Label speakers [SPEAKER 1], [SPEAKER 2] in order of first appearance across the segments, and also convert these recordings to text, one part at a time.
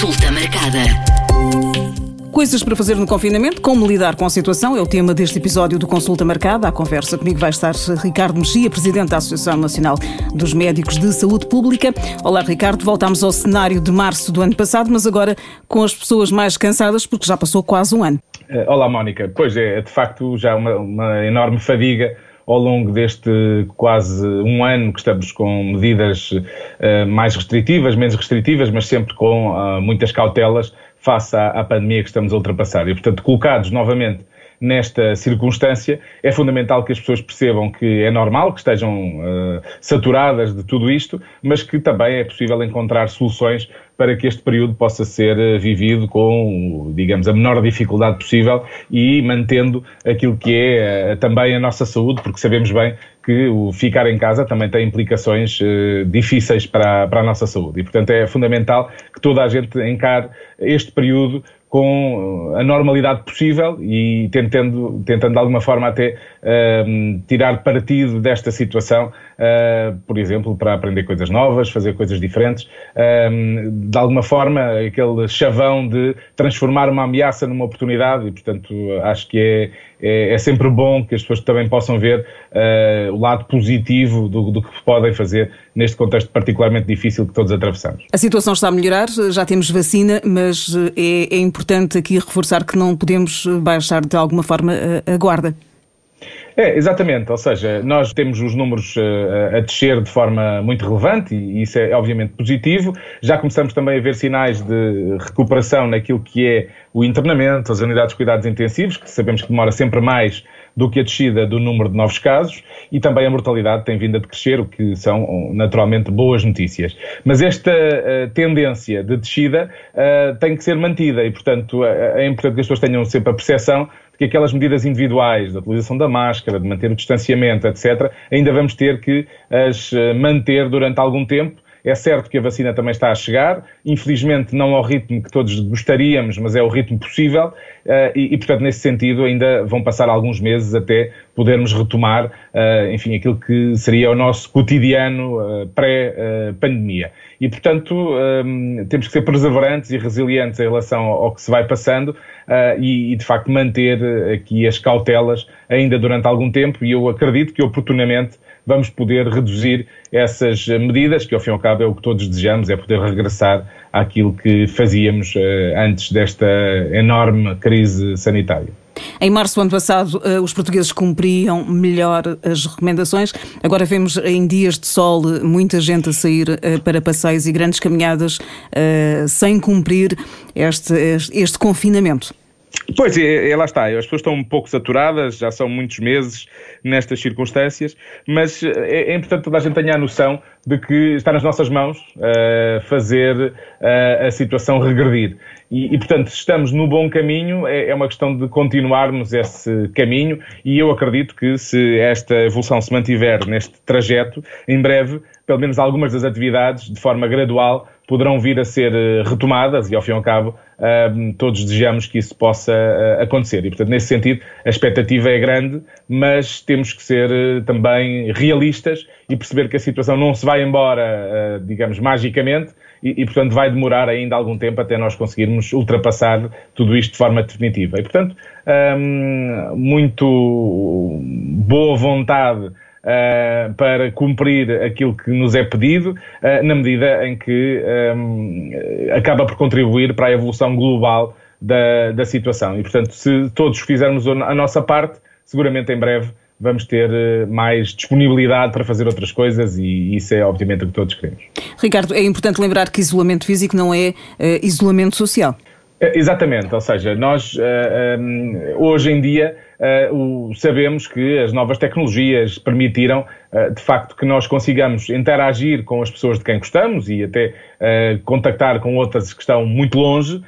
[SPEAKER 1] Consulta marcada.
[SPEAKER 2] Coisas para fazer no confinamento, como lidar com a situação, é o tema deste episódio do Consulta Marcada. À conversa comigo vai estar Ricardo Mexia, Presidente da Associação Nacional dos Médicos de Saúde Pública. Olá, Ricardo. Voltámos ao cenário de março do ano passado, mas agora com as pessoas mais cansadas, porque já passou quase um ano.
[SPEAKER 3] Eh, olá, Mónica. Pois é, de facto, já uma, uma enorme fadiga ao longo deste quase um ano que estamos com medidas uh, mais restritivas, menos restritivas, mas sempre com uh, muitas cautelas face à pandemia que estamos a ultrapassar. E, portanto, colocados novamente nesta circunstância, é fundamental que as pessoas percebam que é normal que estejam uh, saturadas de tudo isto, mas que também é possível encontrar soluções para que este período possa ser uh, vivido com, digamos, a menor dificuldade possível e mantendo aquilo que é uh, também a nossa saúde, porque sabemos bem que o ficar em casa também tem implicações difíceis para, para a nossa saúde. E, portanto, é fundamental que toda a gente encare este período com a normalidade possível e tentando, tentando de alguma forma até uh, tirar partido desta situação, uh, por exemplo, para aprender coisas novas, fazer coisas diferentes, uh, de alguma forma aquele chavão de transformar uma ameaça numa oportunidade e, portanto, acho que é, é, sempre bom que as pessoas também possam ver uh, o lado positivo do, do, que podem fazer neste contexto particularmente difícil que todos atravessamos.
[SPEAKER 2] A situação está a melhorar, já temos vacina, mas é, é importante aqui reforçar que não podemos baixar de alguma forma a, a guarda.
[SPEAKER 3] É, exatamente, ou seja, nós temos os números uh, a descer de forma muito relevante e isso é obviamente positivo. Já começamos também a ver sinais de recuperação naquilo que é o internamento, as unidades de cuidados intensivos, que sabemos que demora sempre mais do que a descida do número de novos casos e também a mortalidade tem vindo a decrescer, o que são naturalmente boas notícias. Mas esta uh, tendência de descida uh, tem que ser mantida e, portanto, é importante que as pessoas tenham sempre a percepção que aquelas medidas individuais, da utilização da máscara, de manter o distanciamento, etc., ainda vamos ter que as eh, manter durante algum tempo. É certo que a vacina também está a chegar, infelizmente não ao ritmo que todos gostaríamos, mas é o ritmo possível, eh, e, e portanto, nesse sentido, ainda vão passar alguns meses até podermos retomar, eh, enfim, aquilo que seria o nosso cotidiano pré-pandemia. E, portanto, temos que ser perseverantes e resilientes em relação ao que se vai passando, e, de facto, manter aqui as cautelas ainda durante algum tempo e eu acredito que oportunamente vamos poder reduzir essas medidas, que ao fim e ao cabo é o que todos desejamos, é poder regressar àquilo que fazíamos antes desta enorme crise sanitária.
[SPEAKER 2] Em março do ano passado, eh, os portugueses cumpriam melhor as recomendações. Agora vemos em dias de sol muita gente a sair para passeios e grandes caminhadas sem cumprir este, este confinamento.
[SPEAKER 3] Pois, é, é, lá está. As pessoas estão um pouco saturadas, já são muitos meses nestas circunstâncias, mas é, é importante toda a gente tenha a noção de que está nas nossas mãos uh, fazer uh, a situação regredir. E, e, portanto, estamos no bom caminho, é, é, uma questão de continuarmos esse caminho e eu acredito que se esta evolução se mantiver neste trajeto, em breve, pelo menos algumas das atividades, de forma gradual, poderão vir a ser eh, retomadas e, ao fim e ao cabo, uh, todos desejamos que isso possa uh, acontecer. E, portanto, nesse sentido, a expectativa é grande, mas temos que ser também realistas e perceber que a situação não se vai embora, digamos, magicamente e, e, portanto, vai demorar ainda algum tempo até nós conseguirmos ultrapassar tudo isto de forma definitiva. E, portanto, um, muito boa vontade uh, para cumprir aquilo que nos é pedido, uh, na medida em que um, acaba por contribuir para a evolução global da, da situação. E, portanto, se todos fizermos a nossa parte, seguramente em breve vamos ter eh, mais disponibilidade para fazer outras coisas e isso é obviamente o que todos queremos.
[SPEAKER 2] Ricardo, é importante lembrar que isolamento físico não é uh, isolamento social.
[SPEAKER 3] Exatamente, ou seja, nós uh, um, hoje em dia uh, sabemos que as novas tecnologias permitiram, uh, de facto, que nós consigamos interagir com as pessoas de quem gostamos e até contactar com outras que estão muito longe,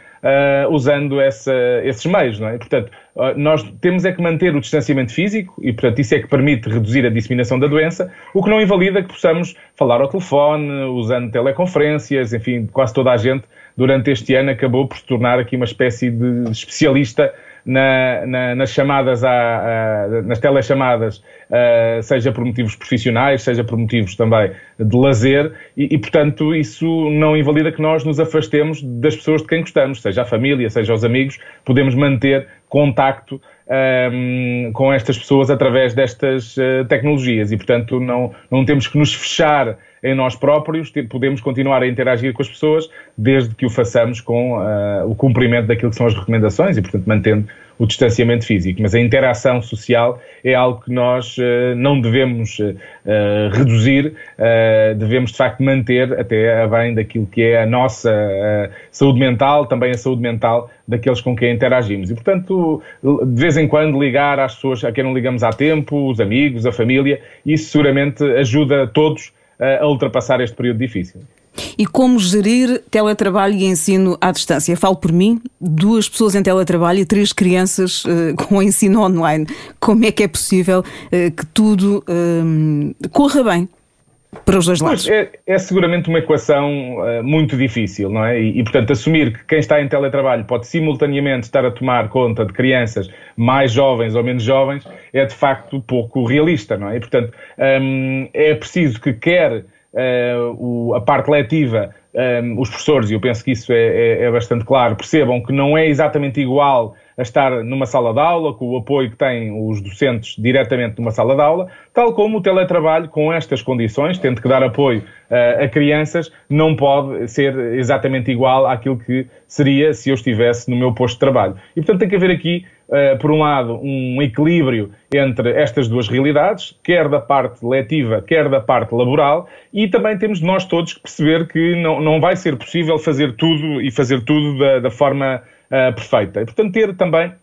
[SPEAKER 3] usando essa, esses meios, não é? Portanto, nós temos é que manter o distanciamento físico e, portanto, isso é que permite reduzir a disseminação da doença, o que não invalida que possamos falar ao telefone, usando teleconferências, enfim, quase toda a gente durante este ano acabou por se tornar aqui uma espécie de especialista na, na, nas chamadas, à, nas telechamadas, uh, seja por motivos profissionais, seja por motivos também de lazer, e, e, portanto isso não invalida que nós nos afastemos das pessoas de quem gostamos, seja a família, seja os amigos, podemos manter contacto um, com estas pessoas através destas uh, tecnologias. E, portanto, não, não temos que nos fechar em nós próprios, podemos continuar a interagir com as pessoas desde que o façamos com uh, o cumprimento daquilo que são as recomendações e, portanto, mantendo o distanciamento físico, mas a interação social é algo que nós uh, não devemos uh, reduzir, uh, devemos de facto manter até a bem daquilo que é a nossa saúde mental, também a saúde mental daqueles com quem interagimos. E, portanto, de vez em quando ligar às pessoas a quem não ligamos há tempo, os amigos, a família, isso seguramente ajuda todos a ultrapassar este período difícil.
[SPEAKER 2] E como gerir teletrabalho e ensino à distância? Falo por mim, duas pessoas em teletrabalho e três crianças uh, com ensino online. Como é que é possível uh, que tudo uh, corra bem? Para os dois lados.
[SPEAKER 3] É, é, seguramente uma equação muito difícil, não é? E, e, portanto, assumir que quem está em teletrabalho pode simultaneamente estar a tomar conta de crianças mais jovens ou menos jovens é de facto pouco realista, não é? E, portanto, um, é preciso que quer o, a parte letiva, um, ehm, os professores, e eu penso que isso é, é, é, bastante claro, percebam que não é exatamente igual a estar numa sala de aula, com o apoio que têm os docentes diretamente numa sala de aula, tal como o teletrabalho com estas condições, tendo que dar apoio uh, a crianças, não pode ser exatamente igual àquilo que seria se eu estivesse no meu posto de trabalho. E portanto tem que haver aqui uh, por um lado, um equilíbrio entre estas duas realidades, quer da parte letiva, quer da parte laboral, e também temos nós todos que perceber que não, não vai ser possível fazer tudo e fazer tudo da, da forma uh, perfeita. E, portanto, ter também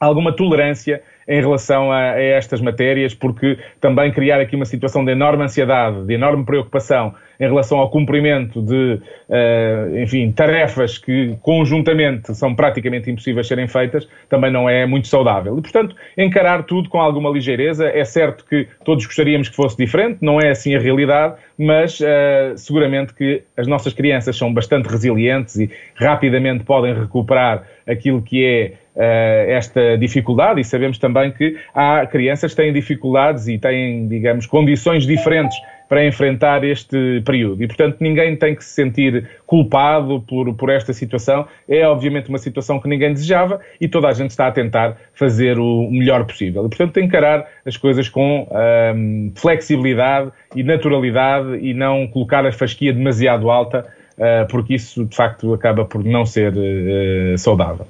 [SPEAKER 3] alguma tolerância em relação a, a, estas matérias, porque também criar aqui uma situação de enorme ansiedade, de enorme preocupação em relação ao cumprimento de, uh, enfim, tarefas que conjuntamente são praticamente impossíveis serem feitas, também não é muito saudável. E, portanto, encarar tudo com alguma ligeireza. É certo que todos gostaríamos que fosse diferente, não é assim a realidade, mas uh, seguramente que as nossas crianças são bastante resilientes e rapidamente podem recuperar aquilo que é esta dificuldade e sabemos também que há crianças que têm dificuldades e têm, digamos, condições diferentes para enfrentar este período. E, portanto, ninguém tem que se sentir culpado por, por esta situação. É, obviamente, uma situação que ninguém desejava e toda a gente está a tentar fazer o melhor possível. E, portanto, tem que encarar as coisas com um, flexibilidade e naturalidade e não colocar a fasquia demasiado alta, uh, porque isso, de facto, acaba por não ser uh, saudável.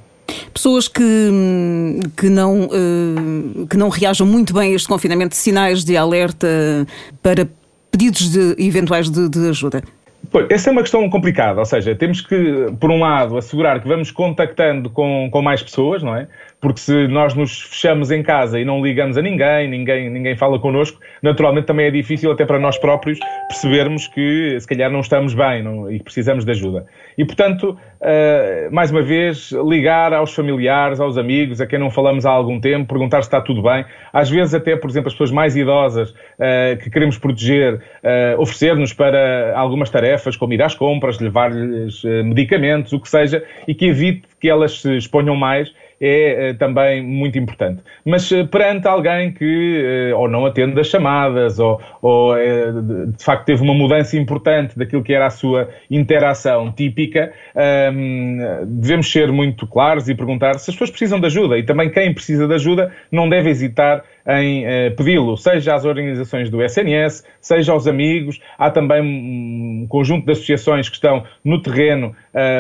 [SPEAKER 2] Pessoas que, que, não, uh, que não reajam muito bem a este confinamento, sinais de alerta para pedidos de, eventuais de, de ajuda?
[SPEAKER 3] Pois, essa é uma questão complicada, ou seja, temos que, por um lado, assegurar que vamos contactando com, com mais pessoas, não é? Porque se nós nos fechamos em casa e não ligamos a ninguém, ninguém, ninguém fala connosco, naturalmente também é difícil até para nós próprios percebermos que se calhar não estamos bem não, e precisamos de ajuda. E, portanto, uh, mais uma vez, ligar aos familiares, aos amigos, a quem não falamos há algum tempo, perguntar se está tudo bem. Às vezes até, por exemplo, as pessoas mais idosas uh, que queremos proteger, uh, oferecer-nos para algumas tarefas, como ir às compras, levar-lhes medicamentos, o que seja, e que evite que elas se exponham mais é eh, também muito importante. Mas eh, perante alguém que eh, ou não atende as chamadas, ou, ou de facto teve uma mudança importante daquilo que era a sua interação típica, ehm, devemos ser muito claros e perguntar se as pessoas precisam de ajuda. E também quem precisa de ajuda não deve hesitar em pedi-lo, seja às organizações do SNS, seja aos amigos. Há também um conjunto de associações que estão no terreno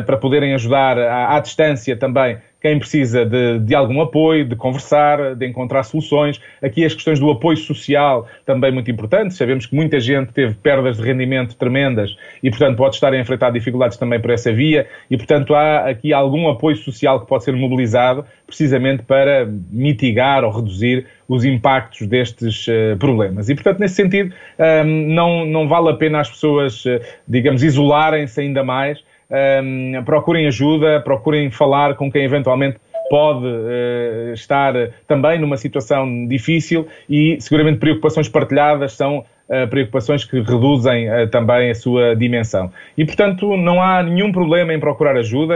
[SPEAKER 3] para poderem ajudar à, à distância também quem precisa de, de, algum apoio, de conversar, de encontrar soluções. Aqui as questões do apoio social também muito importantes. Sabemos que muita gente teve perdas de rendimento tremendas e, portanto, pode estar a enfrentar dificuldades também por essa via e, portanto, há aqui algum apoio social que pode ser mobilizado precisamente para mitigar ou reduzir os impactos destes uh, problemas. E, portanto, nesse sentido, um, ehm, não, não vale a pena as pessoas, uh, digamos, isolarem-se ainda mais um, procurem ajuda, procurem falar com quem eventualmente pode uh, estar também numa situação difícil e seguramente preocupações partilhadas são preocupações que reduzem também a sua dimensão. E, portanto, não há nenhum problema em procurar ajuda.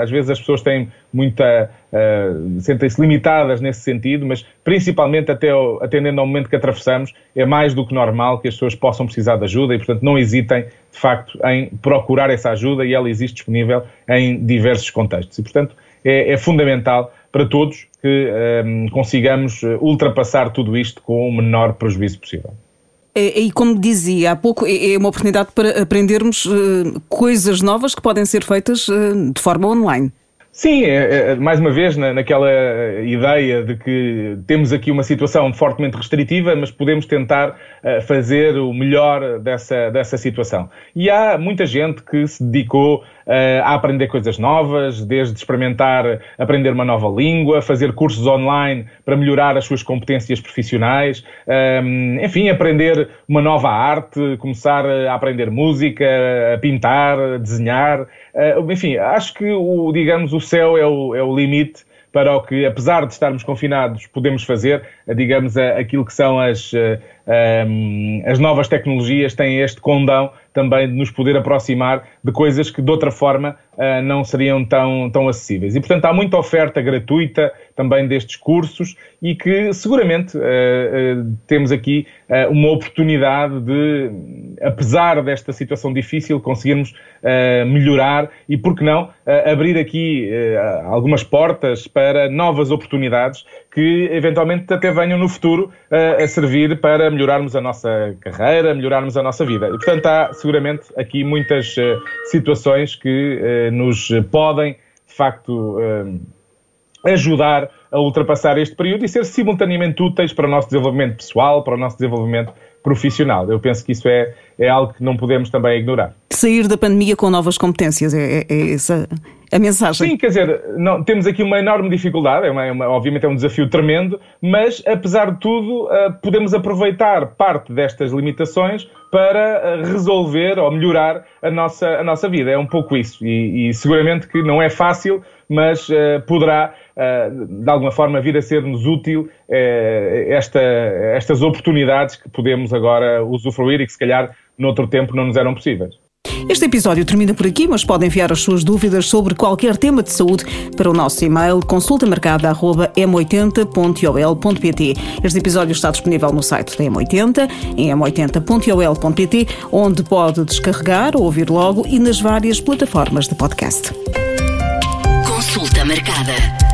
[SPEAKER 3] Às vezes as pessoas têm muita. Uh, sentem-se limitadas nesse sentido, mas principalmente até atendendo ao momento que atravessamos, é mais do que normal que as pessoas possam precisar de ajuda e, portanto, não hesitem, de facto, em procurar essa ajuda e ela existe disponível em diversos contextos. E, portanto, é, é fundamental para todos que um, consigamos ultrapassar tudo isto com o menor prejuízo possível.
[SPEAKER 2] E, como dizia há pouco, é, é uma oportunidade para aprendermos uh, coisas novas que podem ser feitas uh, de forma online.
[SPEAKER 3] Sim, é, é, mais uma vez, na, naquela ideia de que temos aqui uma situação fortemente restritiva, mas podemos tentar uh, fazer o melhor dessa, dessa situação. E há muita gente que se dedicou uh, a aprender coisas novas, desde experimentar aprender uma nova língua, fazer cursos online para melhorar as suas competências profissionais, ehm, enfim, aprender uma nova arte, começar a aprender música, a pintar, a desenhar. Uh, enfim, acho que, o, digamos, o céu é o, é o limite para o que, apesar de estarmos confinados, podemos fazer, digamos, aquilo que são as, as novas tecnologias, têm este condão também de nos poder aproximar de coisas que de outra forma uh, não seriam tão, tão acessíveis. E, portanto, há muita oferta gratuita também destes cursos e que seguramente uh, uh, temos aqui uma oportunidade de, apesar desta situação difícil, conseguirmos melhorar e, por que não, abrir aqui algumas portas para novas oportunidades que eventualmente até venham no futuro a servir para melhorarmos a nossa carreira, melhorarmos a nossa vida. E, portanto, há seguramente aqui muitas situações que nos podem, de facto, uh, ajudar a ultrapassar este período e ser simultaneamente úteis para o nosso desenvolvimento pessoal, para o nosso desenvolvimento profissional. Eu penso que isso é, é algo que não podemos também ignorar.
[SPEAKER 2] Sair da pandemia com novas competências, é, é, é essa a mensagem.
[SPEAKER 3] Sim, quer dizer, não, temos aqui uma enorme dificuldade, é uma, é uma, obviamente é um desafio tremendo, mas apesar de tudo, uh, podemos aproveitar parte destas limitações para uh, resolver ou melhorar a nossa, a nossa vida. É um pouco isso. E, e seguramente que não é fácil, mas uh, poderá, de alguma forma, vir a ser-nos útil esta, estas oportunidades que podemos agora usufruir e que, se calhar, noutro tempo não nos eram possíveis.
[SPEAKER 2] Este episódio termina por aqui, mas pode enviar as suas dúvidas sobre qualquer tema de saúde para o nosso e-mail consultamarcada.m80.ol.pt. Este episódio está disponível no site da M80, em m80.ol.pt, onde pode descarregar ou ouvir logo e nas várias plataformas de podcast. Consulta marcada.